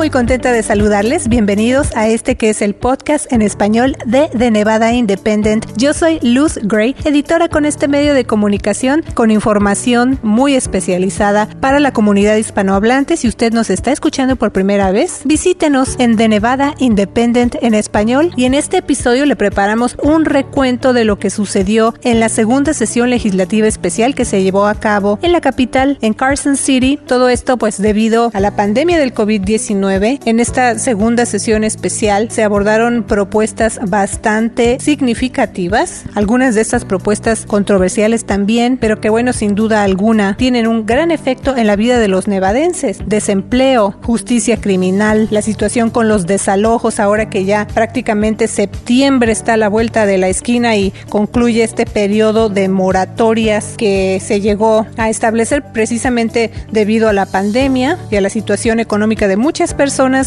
Muy contenta de saludarles. Bienvenidos a este que es el podcast en español de The Nevada Independent. Yo soy Luz Gray, editora con este medio de comunicación con información muy especializada para la comunidad hispanohablante. Si usted nos está escuchando por primera vez, visítenos en The Nevada Independent en español y en este episodio le preparamos un recuento de lo que sucedió en la segunda sesión legislativa especial que se llevó a cabo en la capital, en Carson City. Todo esto pues debido a la pandemia del COVID-19 en esta segunda sesión especial se abordaron propuestas bastante significativas, algunas de estas propuestas controversiales también, pero que bueno, sin duda alguna, tienen un gran efecto en la vida de los nevadenses. Desempleo, justicia criminal, la situación con los desalojos, ahora que ya prácticamente septiembre está a la vuelta de la esquina y concluye este periodo de moratorias que se llegó a establecer precisamente debido a la pandemia y a la situación económica de muchas personas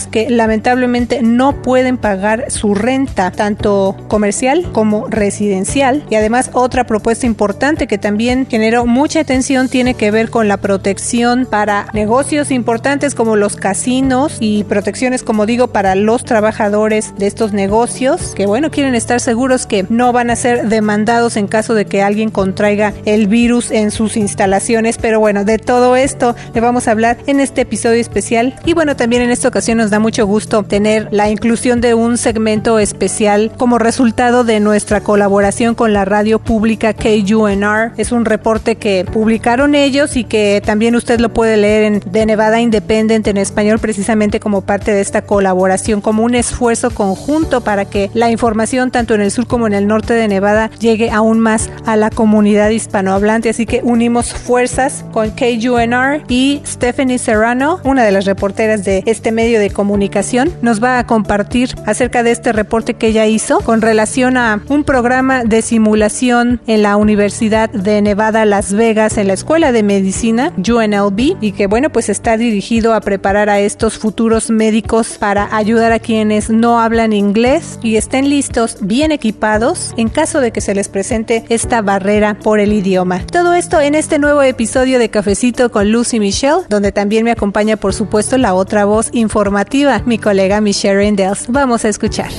que lamentablemente no pueden pagar su renta, tanto comercial como residencial. Y además otra propuesta importante que también generó mucha atención tiene que ver con la protección para negocios importantes como los casinos y protecciones, como digo, para los trabajadores de estos negocios que, bueno, quieren estar seguros que no van a ser demandados en caso de que alguien contraiga el virus en sus instalaciones. Pero bueno, de todo esto le vamos a hablar en este episodio especial y bueno, también en este ocasión nos da mucho gusto tener la inclusión de un segmento especial como resultado de nuestra colaboración con la radio pública KUNR. Es un reporte que publicaron ellos y que también usted lo puede leer en The Nevada Independent en español precisamente como parte de esta colaboración, como un esfuerzo conjunto para que la información tanto en el sur como en el norte de Nevada llegue aún más a la comunidad hispanohablante. Así que unimos fuerzas con KUNR y Stephanie Serrano, una de las reporteras de este medio de comunicación, nos va a compartir acerca de este reporte que ella hizo con relación a un programa de simulación en la Universidad de Nevada, Las Vegas, en la Escuela de Medicina, UNLV, y que bueno, pues está dirigido a preparar a estos futuros médicos para ayudar a quienes no hablan inglés y estén listos, bien equipados, en caso de que se les presente esta barrera por el idioma. Todo esto en este nuevo episodio de Cafecito con Lucy Michelle, donde también me acompaña, por supuesto, la otra voz informativa, mi colega Michelle Rendels. Vamos a escuchar.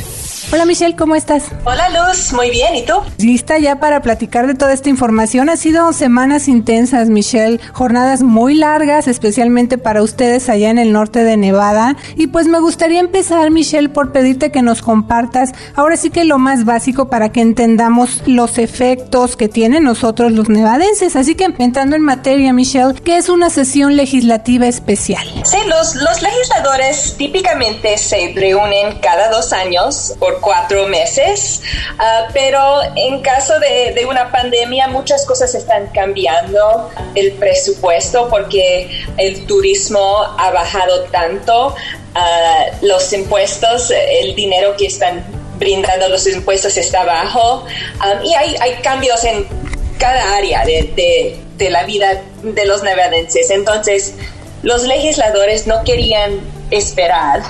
Hola Michelle, ¿cómo estás? Hola Luz, muy bien, ¿y tú? Lista ya para platicar de toda esta información. Ha sido semanas intensas, Michelle, jornadas muy largas, especialmente para ustedes allá en el norte de Nevada. Y pues me gustaría empezar, Michelle, por pedirte que nos compartas ahora sí que lo más básico para que entendamos los efectos que tienen nosotros los nevadenses. Así que entrando en materia, Michelle, ¿qué es una sesión legislativa especial? Sí, los, los legisladores típicamente se reúnen cada dos años por cuatro meses, uh, pero en caso de, de, una pandemia muchas cosas están cambiando. El presupuesto, porque el turismo ha bajado tanto, uh, los impuestos, el dinero que están brindando los impuestos está bajo um, y hay, hay, cambios en cada área de, de, de la vida de los nevadenses. Entonces, los legisladores no querían esperar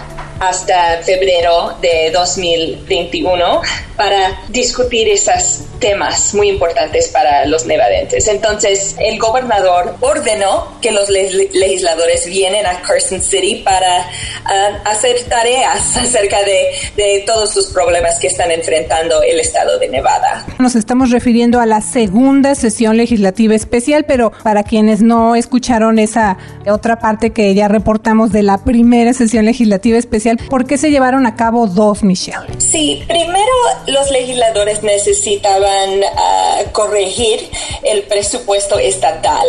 hasta febrero de 2021 para discutir esos temas muy importantes para los nevadenses. Entonces, el gobernador ordenó que los legisladores vienen a Carson City para uh, hacer tareas acerca de, de, todos los problemas que están enfrentando el estado de Nevada. Nos estamos refiriendo a la segunda sesión legislativa especial, pero para quienes no escucharon esa otra parte que ya reportamos de la primera sesión legislativa especial, ¿por qué se llevaron a cabo dos, Michelle? Sí, primero los legisladores necesitaban uh, corregir el presupuesto estatal.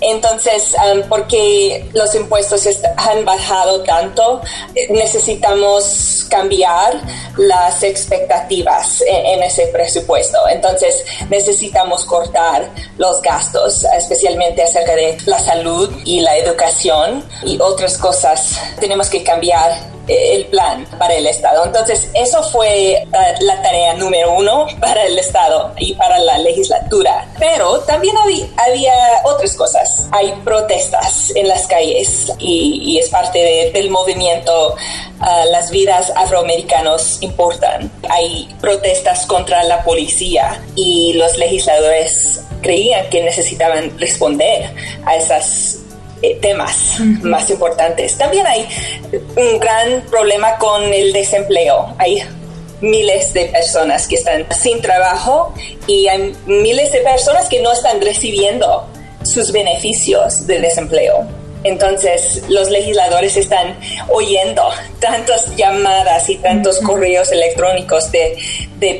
Entonces, um, porque los impuestos han bajado tanto, necesitamos cambiar las expectativas en, en, ese presupuesto. Entonces, necesitamos cortar los gastos, especialmente acerca de la salud y la educación y otras cosas. Tenemos que cambiar el plan para el Estado. Entonces, eso fue eh, la tarea número uno para el Estado y para la legislatura. Pero también había, otras cosas. Hay protestas en las calles y, es parte del movimiento. Ah, las vidas afroamericanos importan. Hay protestas contra la policía y los legisladores creían que necesitaban responder a esas eh, temas más importantes. También hay un gran problema con el desempleo. Hay miles de personas que están sin trabajo y hay miles de personas que no están recibiendo sus beneficios del desempleo. Entonces, los legisladores están oyendo tantas llamadas y tantos correos electrónicos de,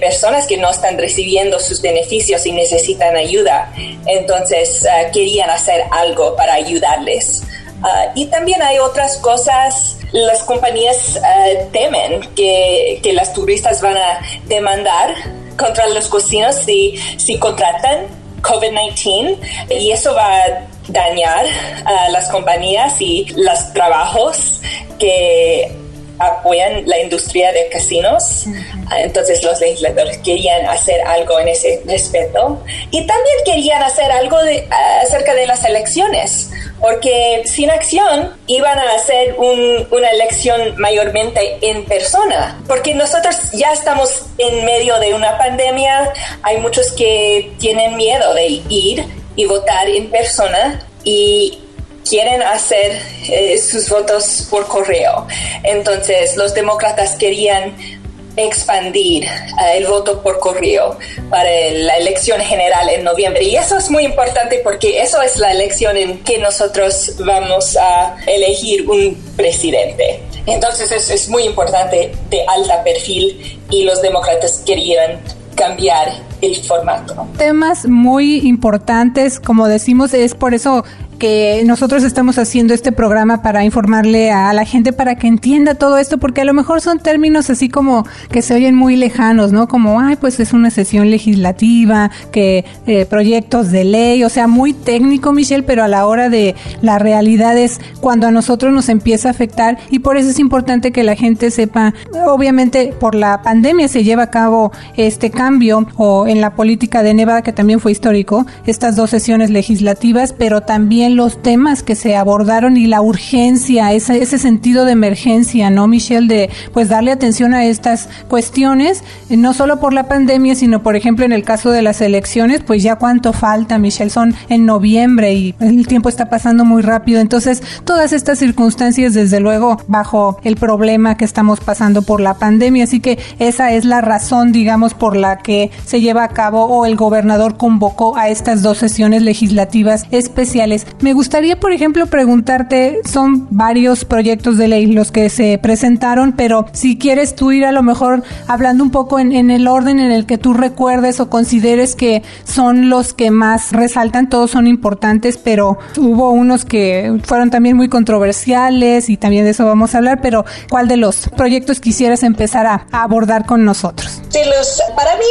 personas que no están recibiendo sus beneficios y necesitan ayuda. Entonces, ah, querían hacer algo para ayudarles. Ah, y también hay otras cosas, las compañías ah, temen que, que las turistas van a demandar contra los cocinos si, si contratan COVID-19 y eso va a dañar a las compañías y los trabajos que apoyan la industria de casinos. Entonces los legisladores querían hacer algo en ese respeto. Y también querían hacer algo de, acerca de las elecciones, porque sin acción iban a hacer una elección mayormente en persona, porque nosotros ya estamos en medio de una pandemia, hay muchos que tienen miedo de ir y votar en persona y quieren hacer eh, sus votos por correo. Entonces los demócratas querían expandir eh, el voto por correo para la elección general en noviembre. Y eso es muy importante porque eso es la elección en que nosotros vamos a elegir un presidente. Entonces es, es muy importante de alta perfil y los demócratas querían cambiar el formato. Temas muy importantes, como decimos, es por eso que nosotros estamos haciendo este programa para informarle a la gente para que entienda todo esto, porque a lo mejor son términos así como que se oyen muy lejanos, ¿no? Como, ay, pues es una sesión legislativa, que eh, proyectos de ley, o sea, muy técnico, Michelle, pero a la hora de la realidad es cuando a nosotros nos empieza a afectar y por eso es importante que la gente sepa, obviamente por la pandemia se lleva a cabo este cambio o en la política de Nevada, que también fue histórico, estas dos sesiones legislativas, pero también los temas que se abordaron y la urgencia, ese, ese sentido de emergencia, ¿no, Michelle? De pues darle atención a estas cuestiones, eh, no solo por la pandemia, sino por ejemplo en el caso de las elecciones, pues ya cuánto falta, Michelle, son en noviembre y el tiempo está pasando muy rápido. Entonces, todas estas circunstancias, desde luego, bajo el problema que estamos pasando por la pandemia. Así que esa es la razón, digamos, por la que se lleva a cabo o el gobernador convocó a estas dos sesiones legislativas especiales. Me gustaría, por ejemplo, preguntarte, son varios proyectos de ley los que se presentaron, pero si quieres tú ir a lo mejor hablando un poco en, el orden en el que tú recuerdes o consideres que son los que más resaltan, todos son importantes, pero hubo unos que fueron también muy controversiales y también de eso vamos a hablar, pero ¿cuál de los proyectos quisieras empezar a, abordar con nosotros? Sí, los, para mí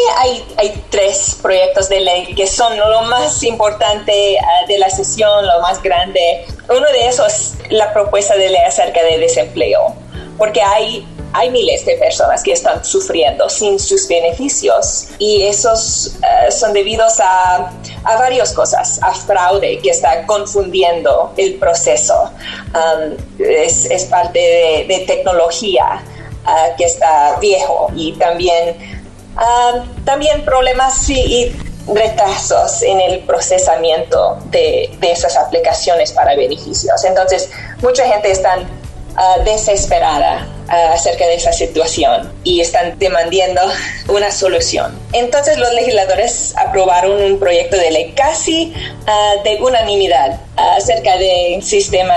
hay, tres proyectos de ley que son lo más importante ah, de la sesión, más grande. Uno de esos es la propuesta de ley acerca de desempleo, porque hay hay miles de personas que están sufriendo sin sus beneficios y esos eh, son debidos a, a varias cosas, a fraude que está confundiendo el proceso, um, es, es, parte de, tecnología uh, que está viejo y también, um, también problemas y retrasos en el procesamiento de, esas aplicaciones para beneficios. Entonces, mucha gente está ah, desesperada ah, acerca de esa situación y están demandando una solución. Entonces, los legisladores aprobaron un proyecto de ley casi ah, de unanimidad acerca del sistema,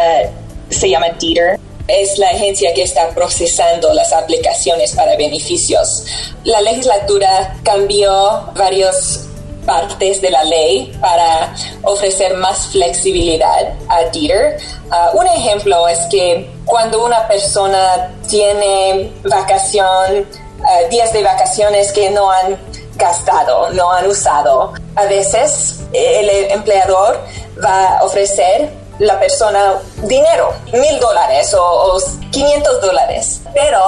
se llama DETER, es la agencia que está procesando las aplicaciones para beneficios. La legislatura cambió varios partes de la ley para ofrecer más flexibilidad a Dieter. Uh, un ejemplo es que cuando una persona tiene vacación, uh, días de vacaciones que no han gastado, no han usado, a veces el empleador va a ofrecer la persona dinero, mil dólares o, 500 dólares. Pero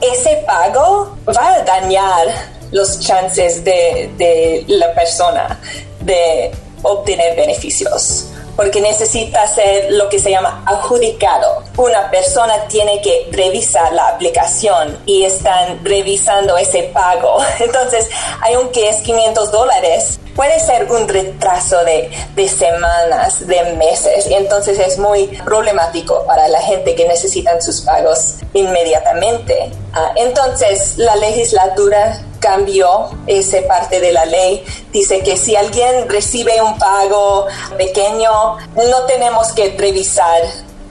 ese pago va a dañar los chances de, de la persona de obtener beneficios porque necesita ser lo que se llama adjudicado. Una persona tiene que revisar la aplicación y están revisando ese pago. Entonces, aunque es 500 dólares, puede ser un retraso de, de semanas, de meses. Entonces es muy problemático para la gente que necesitan sus pagos inmediatamente. Ah, entonces, la legislatura cambió esa parte de la ley. Dice que si alguien recibe un pago pequeño, no tenemos que revisar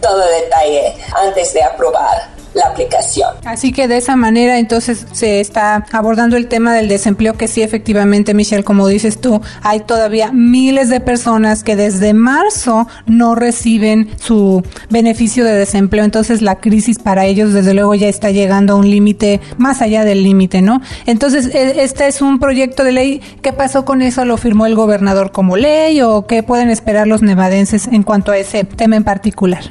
todo detalle antes de aprobar la aplicación. Así que de esa manera entonces se está abordando el tema del desempleo que sí efectivamente Michelle como dices tú hay todavía miles de personas que desde marzo no reciben su beneficio de desempleo entonces la crisis para ellos desde luego ya está llegando a un límite más allá del límite ¿no? Entonces e, este es un proyecto de ley ¿qué pasó con eso? ¿lo firmó el gobernador como ley o qué pueden esperar los nevadenses en cuanto a ese tema en particular?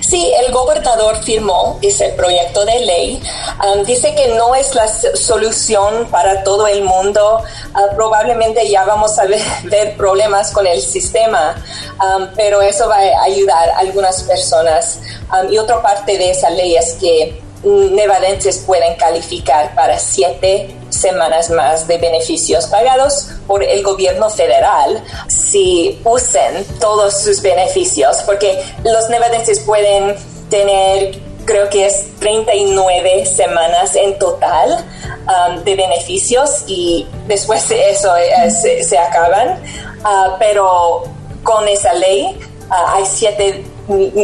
Sí, el gobernador firmó ese proyecto de ley. Um, dice que no es la solución para todo el mundo. Uh, probablemente ya vamos a ver, problemas con el sistema, um, pero eso va a ayudar a algunas personas. Um, y otra parte de esa ley es que nevadenses pueden calificar para siete semanas más de beneficios pagados por el gobierno federal si usen todos sus beneficios, porque los nevadenses pueden tener creo que es 39 semanas en total um, de beneficios y después de eso eh, se, acaban, uh, pero con esa ley uh, hay siete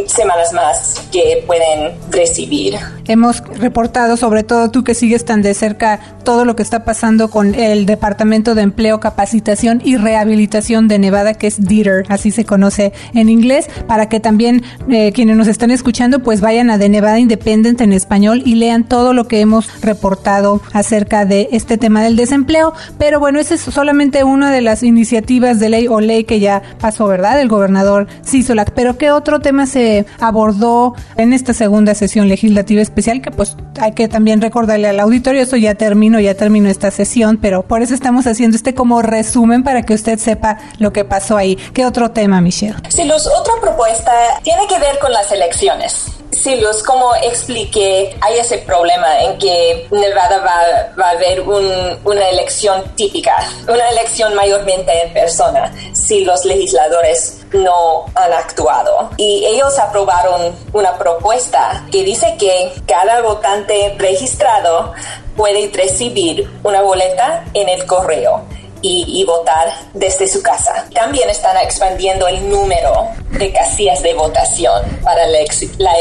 semanas más que pueden recibir. Hemos reportado, sobre todo tú que sigues tan de cerca, todo lo que está pasando con el Departamento de Empleo, Capacitación y Rehabilitación de Nevada, que es DITER, así se conoce en inglés, para que también eh, quienes nos están escuchando pues vayan a The Nevada Independent en español y lean todo lo que hemos reportado acerca de este tema del desempleo. Pero bueno, esa es solamente una de las iniciativas de ley o ley que ya pasó, ¿verdad? El gobernador Sisolak. Pero ¿qué otro tema se abordó en esta segunda sesión legislativa especial? Que pues hay que también recordarle al auditorio, eso ya terminó, ya terminó esta sesión, pero por eso estamos haciendo este como resumen para que usted sepa lo que pasó ahí. ¿Qué otro tema, Michelle? Sí, los, otra propuesta tiene que ver con las elecciones. Sí, Luz, como expliqué, hay ese problema en que Nevada va, va a haber una elección típica, una elección mayormente en persona, si los legisladores no han actuado. Y ellos aprobaron una propuesta que dice que cada votante registrado puede recibir una boleta en el correo y, votar desde su casa. También están expandiendo el número de casillas de votación para la,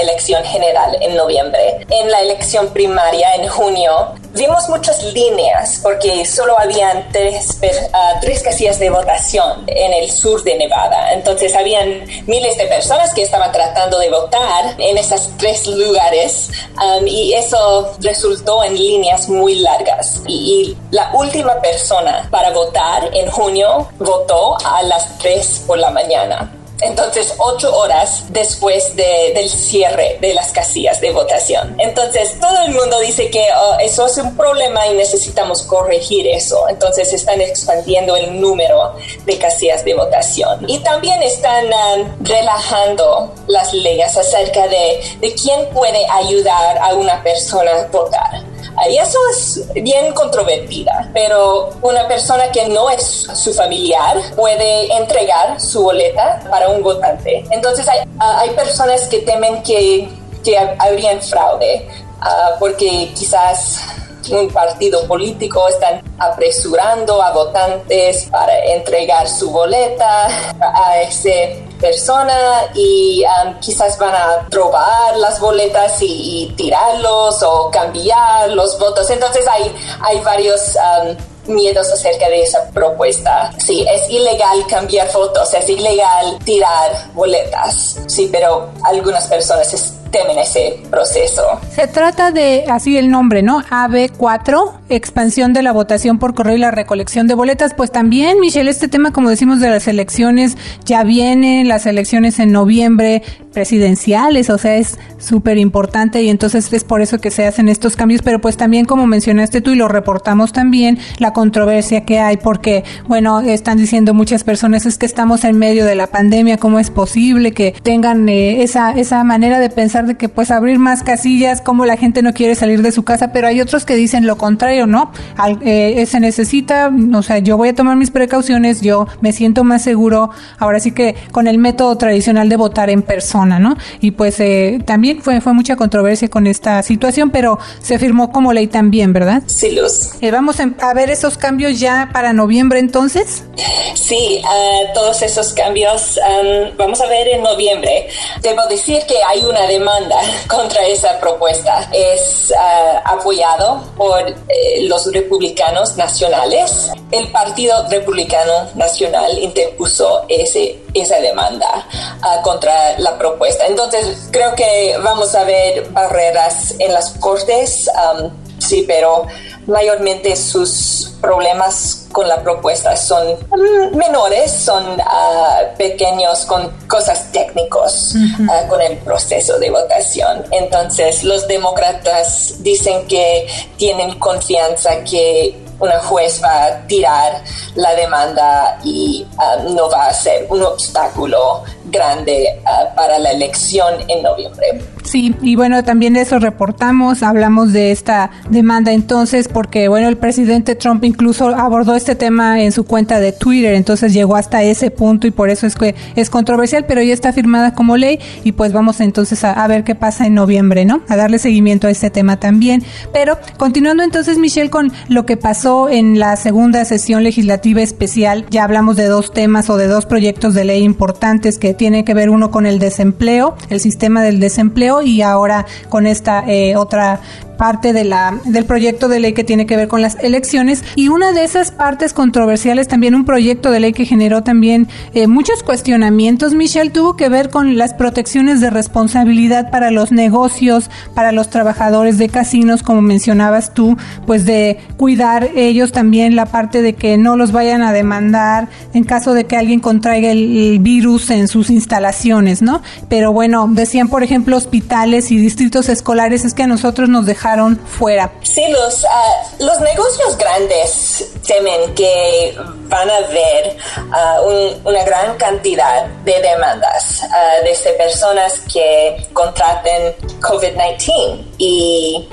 elección general en noviembre. En la elección primaria en junio vimos muchas líneas porque solo habían tres, uh, tres casillas de votación en el sur de Nevada. Entonces habían miles de personas que estaban tratando de votar en esos tres lugares um, y eso resultó en líneas muy largas. Y, y, la última persona para votar en junio votó a las 3 por la mañana. Entonces, ocho horas después del cierre de las casillas de votación. Entonces, todo el mundo dice que oh, eso es un problema y necesitamos corregir eso. Entonces, están expandiendo el número de casillas de votación. Y también están um, relajando las leyes acerca de, de quién puede ayudar a una persona a votar. Y eso es bien controvertida, pero una persona que no es su familiar puede entregar su boleta para un votante. Entonces hay, ah, hay personas que temen que, que habrían fraude, uh, porque quizás un partido político están apresurando a votantes para entregar su boleta a ese persona y um, quizás van a robar las boletas y, tirarlos o cambiar los votos. Entonces hay, hay varios... Um, miedos acerca de esa propuesta. Sí, es ilegal cambiar fotos, es ilegal tirar boletas. Sí, pero algunas personas ese proceso. Se trata de, así el nombre, ¿no? AB4, expansión de la votación por correo y la recolección de boletas. Pues también, Michelle, este tema, como decimos, de las elecciones, ya vienen las elecciones en noviembre presidenciales, o sea, es súper importante y entonces es por eso que se hacen estos cambios, pero pues también como mencionaste tú y lo reportamos también, la controversia que hay porque, bueno, están diciendo muchas personas es que estamos en medio de la pandemia, ¿cómo es posible que tengan eh, esa, esa manera de pensar de que pues abrir más casillas, como la gente no quiere salir de su casa, pero hay otros que dicen lo contrario, ¿no? Eh, se necesita, o sea, yo voy a tomar mis precauciones, yo me siento más seguro, ahora sí que con el método tradicional de votar en persona, ¿no? Y pues eh, también fue, fue mucha controversia con esta situación, pero se firmó como ley también, ¿verdad? Sí, Luz. Eh, vamos a ver esos cambios ya para noviembre entonces. Sí, todos esos cambios um, vamos a ver en noviembre. Debo decir que hay una contra esa propuesta. Es uh, apoyado por eh, los republicanos nacionales. El Partido Republicano Nacional interpuso ese, esa demanda uh, contra la propuesta. Entonces, creo que vamos a ver barreras en las cortes, um, sí, pero mayormente sus problemas con la propuesta son mm, menores, son uh, pequeños con cosas técnicos uh, con el proceso de votación. Entonces los demócratas dicen que tienen confianza que una juez va a tirar la demanda y uh, no va a ser un obstáculo grande para la elección en noviembre. Sí, y bueno, también eso reportamos, hablamos de esta demanda entonces, porque bueno, el presidente Trump incluso abordó este tema en su cuenta de Twitter, entonces llegó hasta ese punto y por eso es que es controversial, pero ya está firmada como ley y pues vamos entonces a, ver qué pasa en noviembre, ¿no? A darle seguimiento a este tema también. Pero continuando entonces, Michelle, con lo que pasó en la segunda sesión legislativa especial, ya hablamos de dos temas o de dos proyectos de ley importantes que tienen que ver uno con el desempleo, el sistema del desempleo, y ahora con esta eh, otra parte de la, del proyecto de ley que tiene que ver con las elecciones y una de esas partes controversiales, también un proyecto de ley que generó también eh, muchos cuestionamientos, Michelle, tuvo que ver con las protecciones de responsabilidad para los negocios, para los trabajadores de casinos, como mencionabas tú, pues de cuidar ellos también la parte de que no los vayan a demandar en caso de que alguien contraiga el, virus en sus instalaciones, ¿no? Pero bueno, decían, por ejemplo, hospitales y distritos escolares, es que a nosotros nos dejaron fuera. Sí, los, ah, los negocios grandes temen que van a haber ah, una gran cantidad de demandas uh, desde personas que contraten COVID-19 y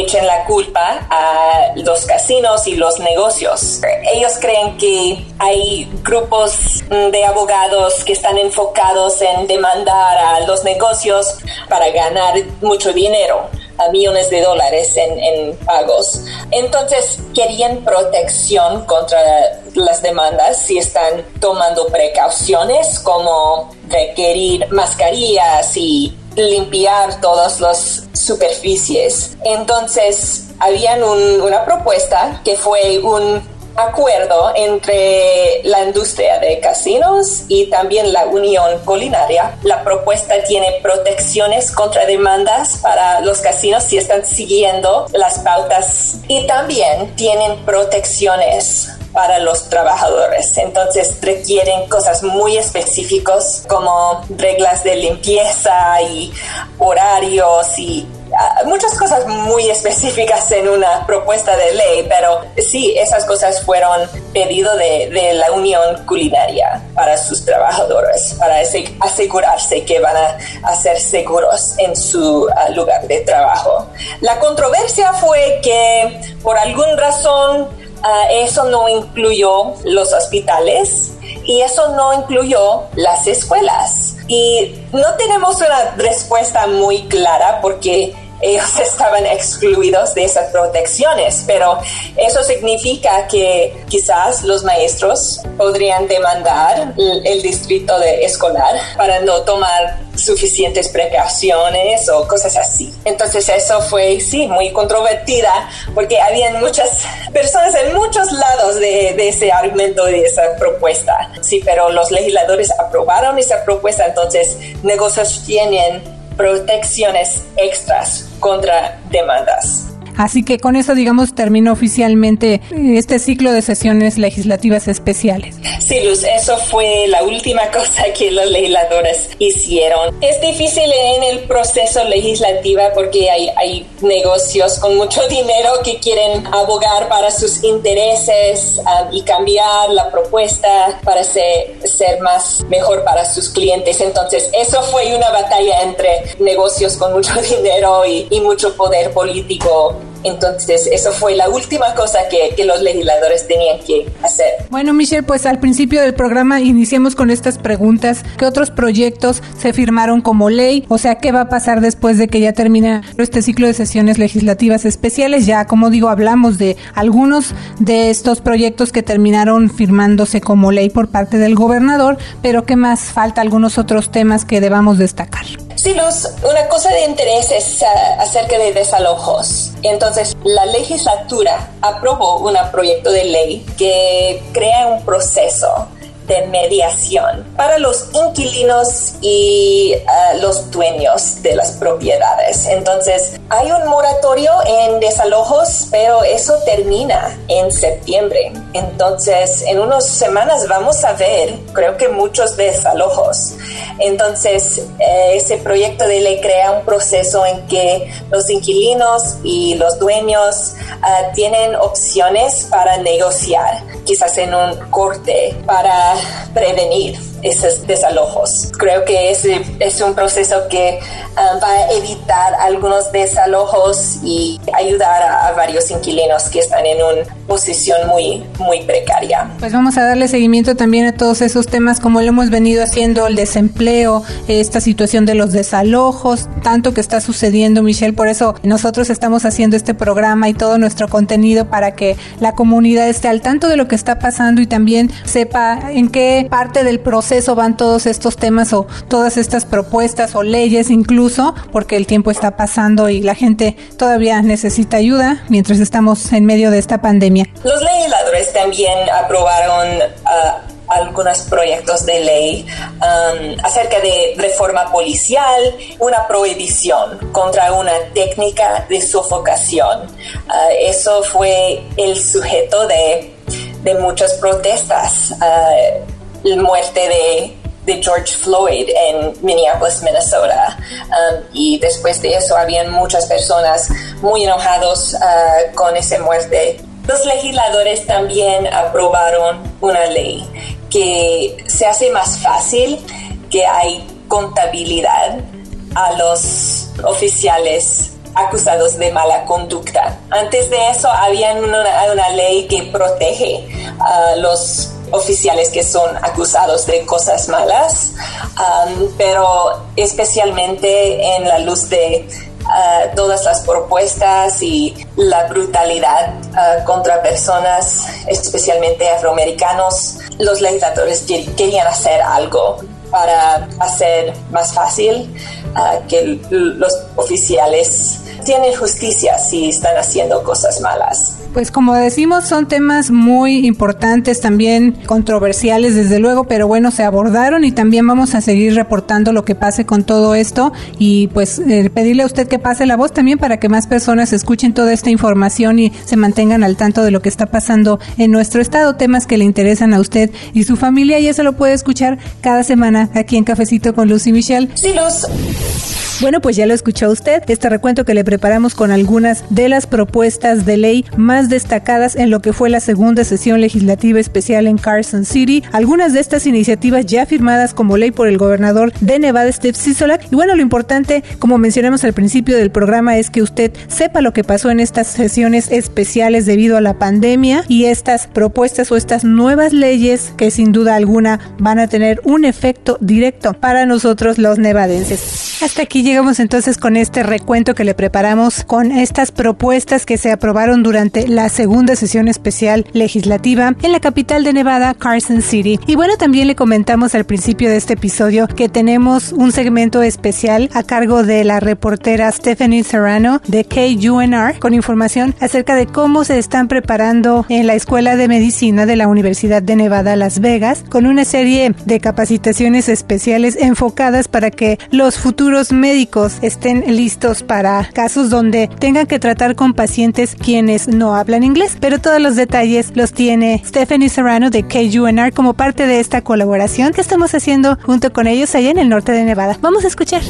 echen la culpa a los casinos y los negocios. Ellos creen que hay grupos de abogados que están enfocados en demandar a los negocios para ganar mucho dinero a millones de dólares en, pagos. Entonces querían protección contra las demandas si están tomando precauciones como requerir mascarillas y limpiar todas las superficies. Entonces, habían una propuesta que fue un acuerdo entre la industria de casinos y también la Unión Culinaria. La propuesta tiene protecciones contra demandas para los casinos si están siguiendo las pautas y también tienen protecciones para los trabajadores. Entonces requieren cosas muy específicas como reglas de limpieza y horarios y Ah, muchas cosas muy específicas en una propuesta de ley, pero sí, esas cosas fueron pedido de, la Unión Culinaria para sus trabajadores, para asegurarse que van a, ser seguros en su ah, lugar de trabajo. La controversia fue que por alguna razón ah, eso no incluyó los hospitales y eso no incluyó las escuelas. Y no tenemos una respuesta muy clara porque ellos estaban excluidos de esas protecciones, pero eso significa que quizás los maestros podrían demandar el, distrito de escolar para no tomar suficientes precauciones o cosas así. Entonces eso fue, sí, muy controvertida porque habían muchas personas en muchos lados de, ese argumento, de esa propuesta. Sí, pero los legisladores aprobaron esa propuesta, entonces negocios tienen protecciones extras contra demandas. Así que con eso, digamos, terminó oficialmente eh, este ciclo de sesiones legislativas especiales. Sí, Luz, eso fue la última cosa que los legisladores hicieron. Es difícil en el proceso legislativo porque hay, hay negocios con mucho dinero que quieren abogar para sus intereses um, y cambiar la propuesta para ser, ser más mejor para sus clientes. Entonces, eso fue una batalla entre negocios con mucho dinero y mucho poder político entonces, eso fue la última cosa que, los legisladores tenían que hacer. Bueno, Michelle, pues al principio del programa iniciemos con estas preguntas. ¿Qué otros proyectos se firmaron como ley? O sea, ¿qué va a pasar después de que ya termine este ciclo de sesiones legislativas especiales? Ya, como digo, hablamos de algunos de estos proyectos que terminaron firmándose como ley por parte del gobernador, pero ¿qué más falta? Algunos otros temas que debamos destacar. Sí, una cosa de interés es uh, acerca de desalojos. Entonces, la legislatura aprobó un proyecto de ley que crea un proceso de mediación para los inquilinos y uh, los dueños de las propiedades. Entonces, hay un moratorio en desalojos, pero eso termina en septiembre. Entonces, en unas semanas vamos a ver, creo que muchos desalojos. Entonces, eh, ese proyecto de ley crea un proceso en que los inquilinos y los dueños uh, tienen opciones para negociar, quizás en un corte, para prevenir esos desalojos. Creo que ese es un proceso que um, va a evitar algunos desalojos y ayudar a, a, varios inquilinos que están en una posición muy, muy precaria. Pues vamos a darle seguimiento también a todos esos temas como lo hemos venido haciendo, el desempleo, esta situación de los desalojos, tanto que está sucediendo, Michelle. Por eso nosotros estamos haciendo este programa y todo nuestro contenido para que la comunidad esté al tanto de lo que está pasando y también sepa en qué parte del proceso eso van todos estos temas o todas estas propuestas o leyes incluso, porque el tiempo está pasando y la gente todavía necesita ayuda mientras estamos en medio de esta pandemia. Los legisladores también aprobaron uh, algunos proyectos de ley um, acerca de reforma policial, una prohibición contra una técnica de sofocación. Uh, eso fue el sujeto de, de muchas protestas. Uh, la muerte de, de, George Floyd en Minneapolis, Minnesota. Um, y después de eso habían muchas personas muy enojados uh, con esa muerte. Los legisladores también aprobaron una ley que se hace más fácil que hay contabilidad a los oficiales acusados de mala conducta. Antes de eso había una, ley que protege a los oficiales que son acusados de cosas malas, pero especialmente en la luz de uh, todas las propuestas y la brutalidad uh, contra personas, especialmente afroamericanos, los legisladores querían hacer algo para hacer más fácil uh, que los oficiales tienen justicia si están haciendo cosas malas. Pues como decimos, son temas muy importantes, también controversiales desde luego, pero bueno, se abordaron y también vamos a seguir reportando lo que pase con todo esto y pues eh, pedirle a usted que pase la voz también para que más personas escuchen toda esta información y se mantengan al tanto de lo que está pasando en nuestro estado, temas que le interesan a usted y su familia y eso lo puede escuchar cada semana aquí en Cafecito con Lucy Michelle. Sí, Luz. Bueno, pues ya lo escuchó usted, este recuento que le preparamos con algunas de las propuestas de ley más destacadas en lo que fue la segunda sesión legislativa especial en Carson City. Algunas de estas iniciativas ya firmadas como ley por el gobernador de Nevada, Steve Sisolak. Y bueno, lo importante, como mencionamos al principio del programa, es que usted sepa lo que pasó en estas sesiones especiales debido a la pandemia y estas propuestas o estas nuevas leyes que sin duda alguna van a tener un efecto directo para nosotros los nevadenses. Hasta aquí llegamos entonces con este recuento que le preparamos con estas propuestas que se aprobaron durante la segunda sesión especial legislativa en la capital de Nevada, Carson City. Y bueno, también le comentamos al principio de este episodio que tenemos un segmento especial a cargo de la reportera Stephanie Serrano de KUNR con información acerca de cómo se están preparando en la Escuela de Medicina de la Universidad de Nevada, Las Vegas, con una serie de capacitaciones especiales enfocadas para que los futuros médicos estén listos para casos donde tengan que tratar con pacientes quienes no hablan inglés, pero todos los detalles los tiene Stephanie Serrano de KUNR como parte de esta colaboración que estamos haciendo junto con ellos allá en el norte de Nevada. Vamos a escuchar.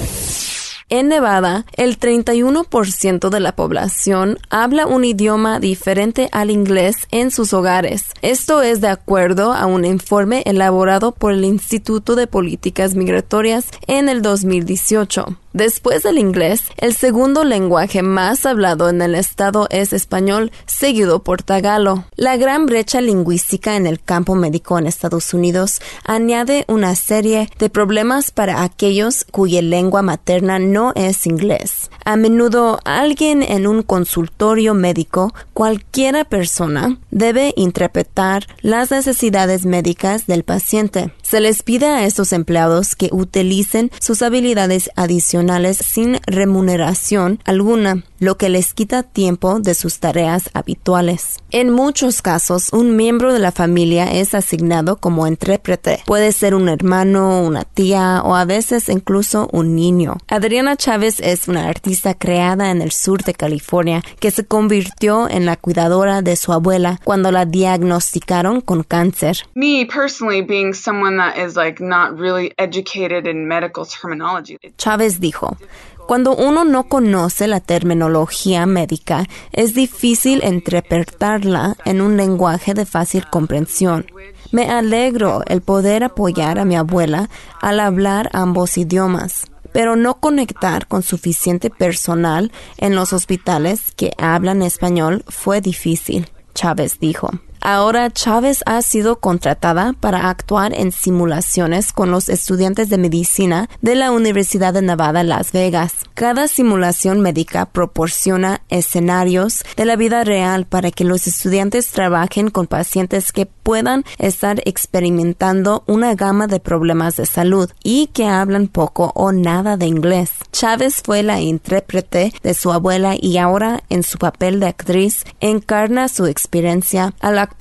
En Nevada, el 31% de la población habla un idioma diferente al inglés en sus hogares. Esto es de acuerdo a un informe elaborado por el Instituto de Políticas Migratorias en el 2018. Después del inglés, el segundo lenguaje más hablado en el estado es español, seguido por tagalo. La gran brecha lingüística en el campo médico en Estados Unidos añade una serie de problemas para aquellos cuya lengua materna no es inglés. A menudo alguien en un consultorio médico, cualquiera persona, debe interpretar las necesidades médicas del paciente. Se les pide a estos empleados que utilicen sus habilidades adicionales sin remuneración alguna, lo que les quita tiempo de sus tareas habituales. En muchos casos, un miembro de la familia es asignado como intérprete. Puede ser un hermano, una tía o a veces incluso un niño. Adriana Chávez es una artista creada en el sur de California que se convirtió en la cuidadora de su abuela cuando la diagnosticaron con cáncer. Me personally being someone Chávez dijo, cuando uno no conoce la terminología médica, es difícil interpretarla en un lenguaje de fácil comprensión. Me alegro el poder apoyar a mi abuela al hablar ambos idiomas, pero no conectar con suficiente personal en los hospitales que hablan español fue difícil, Chávez dijo. Ahora Chávez ha sido contratada para actuar en simulaciones con los estudiantes de medicina de la Universidad de Nevada, Las Vegas. Cada simulación médica proporciona escenarios de la vida real para que los estudiantes trabajen con pacientes que puedan estar experimentando una gama de problemas de salud y que hablan poco o nada de inglés. Chávez fue la intérprete de su abuela y ahora en su papel de actriz encarna su experiencia al actuar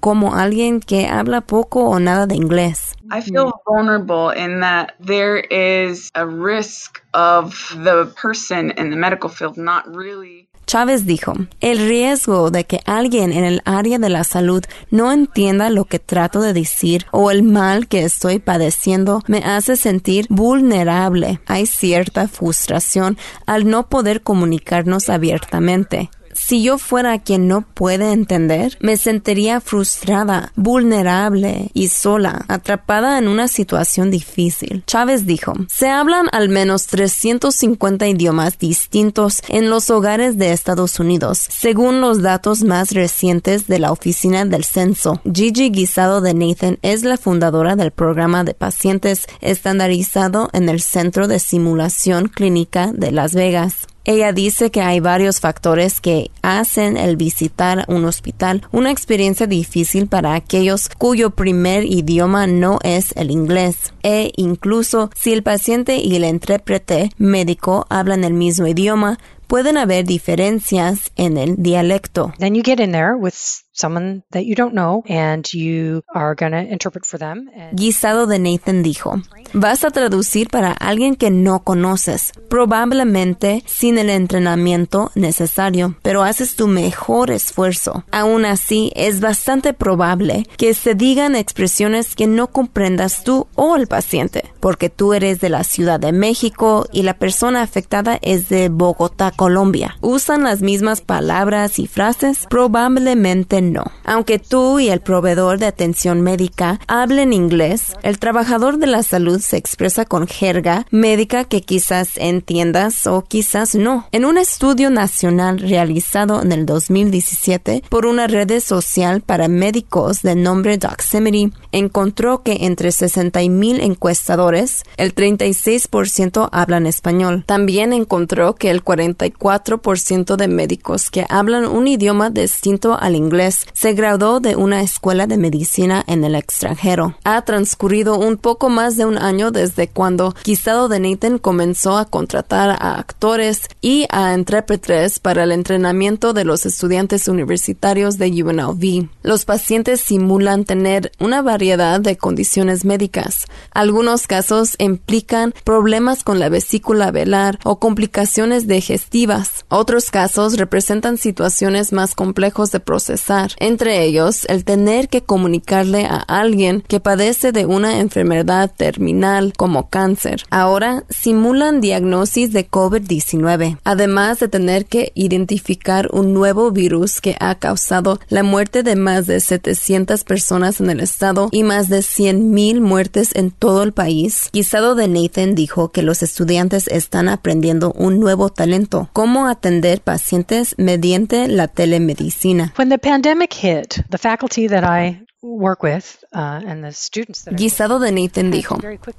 como alguien que habla poco o nada de inglés. I feel vulnerable in that there is a risk of the person in the medical field not really Chávez dijo, el riesgo de que alguien en el área de la salud no entienda lo que trato de decir o el mal que estoy padeciendo me hace sentir vulnerable. Hay cierta frustración al no poder comunicarnos abiertamente. Si yo fuera quien no puede entender, me sentiría frustrada, vulnerable y sola, atrapada en una situación difícil. Chávez dijo, se hablan al menos 350 idiomas distintos en los hogares de Estados Unidos, según los datos más recientes de la Oficina del Censo. Gigi Guisado de Nathan es la fundadora del programa de pacientes estandarizado en el Centro de Simulación Clínica de Las Vegas. Ella dice que hay varios factores que hacen el visitar un hospital una experiencia difícil para aquellos cuyo primer idioma no es el inglés. E incluso si el paciente y el intérprete médico hablan el mismo idioma, pueden haber diferencias en el dialecto. Then you get in there with someone that you don't know and you are going to interpret for them. Guisado de Nathan dijo, vas a traducir para alguien que no conoces, probablemente sin el entrenamiento necesario, pero haces tu mejor esfuerzo. Aún así, es bastante probable que se digan expresiones que no comprendas tú o el paciente, porque tú eres de la Ciudad de México y la persona afectada es de Bogotá, Colombia. ¿Usan las mismas palabras y frases? Probablemente no. Aunque tú y el proveedor de atención médica hablen inglés, el trabajador de la salud se expresa con jerga médica que quizás entiendas o quizás no. En un estudio nacional realizado en el 2017 por una red social para médicos de nombre Doximity, encontró que entre 60 mil encuestadores, el 36% hablan español. También encontró que el 44% de médicos que hablan un idioma distinto al inglés 2010 se graduó de una escuela de medicina en el extranjero. Ha transcurrido un poco más de un año desde cuando Guisado de Nathan comenzó a contratar a actores y a intérpretes para el entrenamiento de los estudiantes universitarios de UNLV. Los pacientes simulan tener una variedad de condiciones médicas. Algunos casos implican problemas con la vesícula velar o complicaciones digestivas. Otros casos representan situaciones más complejos de procesar, entre ellos el tener que comunicarle a alguien que padece de una enfermedad terminal como cáncer. Ahora simulan diagnosis de COVID-19, además de tener que identificar un nuevo virus que ha causado la muerte de más de 700 personas en el estado y más de 100.000 muertes en todo el país. Guisado de Nathan dijo que los estudiantes están aprendiendo un nuevo talento, cómo atender pacientes mediante la telemedicina. When the pandemic hit, the faculty that I Guisado de Nathan dijo,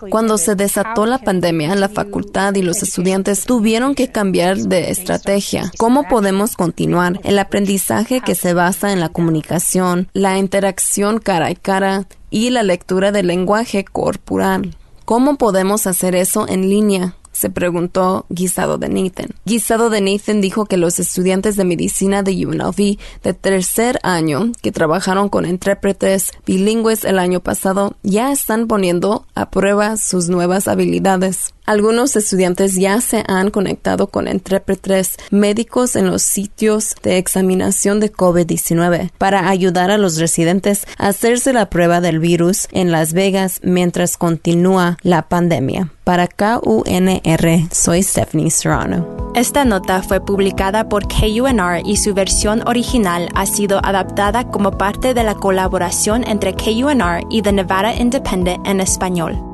cuando se desató la pandemia, la facultad y los estudiantes tuvieron que cambiar de estrategia. ¿Cómo podemos continuar? El aprendizaje que se basa en la comunicación, la interacción cara a cara y la lectura del lenguaje corporal. ¿Cómo podemos hacer eso en línea? Se preguntó Guisado de Nathan. Guisado de Nathan dijo que los estudiantes de medicina de UNLV de tercer año que trabajaron con intérpretes bilingües el año pasado ya están poniendo a prueba sus nuevas habilidades. Algunos estudiantes ya se han conectado con intérpretes médicos en los sitios de examinación de COVID-19 para ayudar a los residentes a hacerse la prueba del virus en Las Vegas mientras continúa la pandemia. Para KUNR, soy Stephanie Serrano. Esta nota fue publicada por KUNR y su versión original ha sido adaptada como parte de la colaboración entre KUNR y The Nevada Independent en español.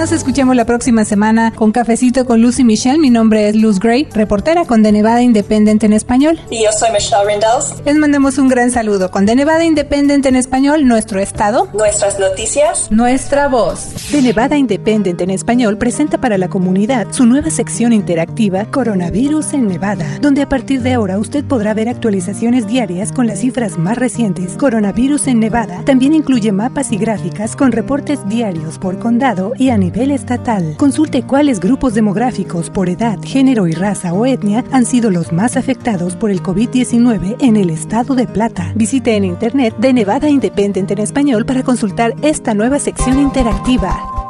Nos escuchamos la próxima semana con Cafecito con Lucy Michelle. Mi nombre es Luz Gray, reportera con De Nevada Independent en español. Y yo soy Michelle Rindels. Les mandamos un gran saludo con De Nevada Independent en español, nuestro estado, nuestras noticias, nuestra voz. De Nevada Independent en español presenta para la comunidad su nueva sección interactiva Coronavirus en Nevada, donde a partir de ahora usted podrá ver actualizaciones diarias con las cifras más recientes. Coronavirus en Nevada también incluye mapas y gráficas con reportes diarios por condado y a estatal. Consulte cuáles grupos demográficos por edad, género y raza o etnia han sido los más afectados por el COVID-19 en el estado de Plata. Visite en internet de Nevada Independent en español para consultar esta nueva sección interactiva.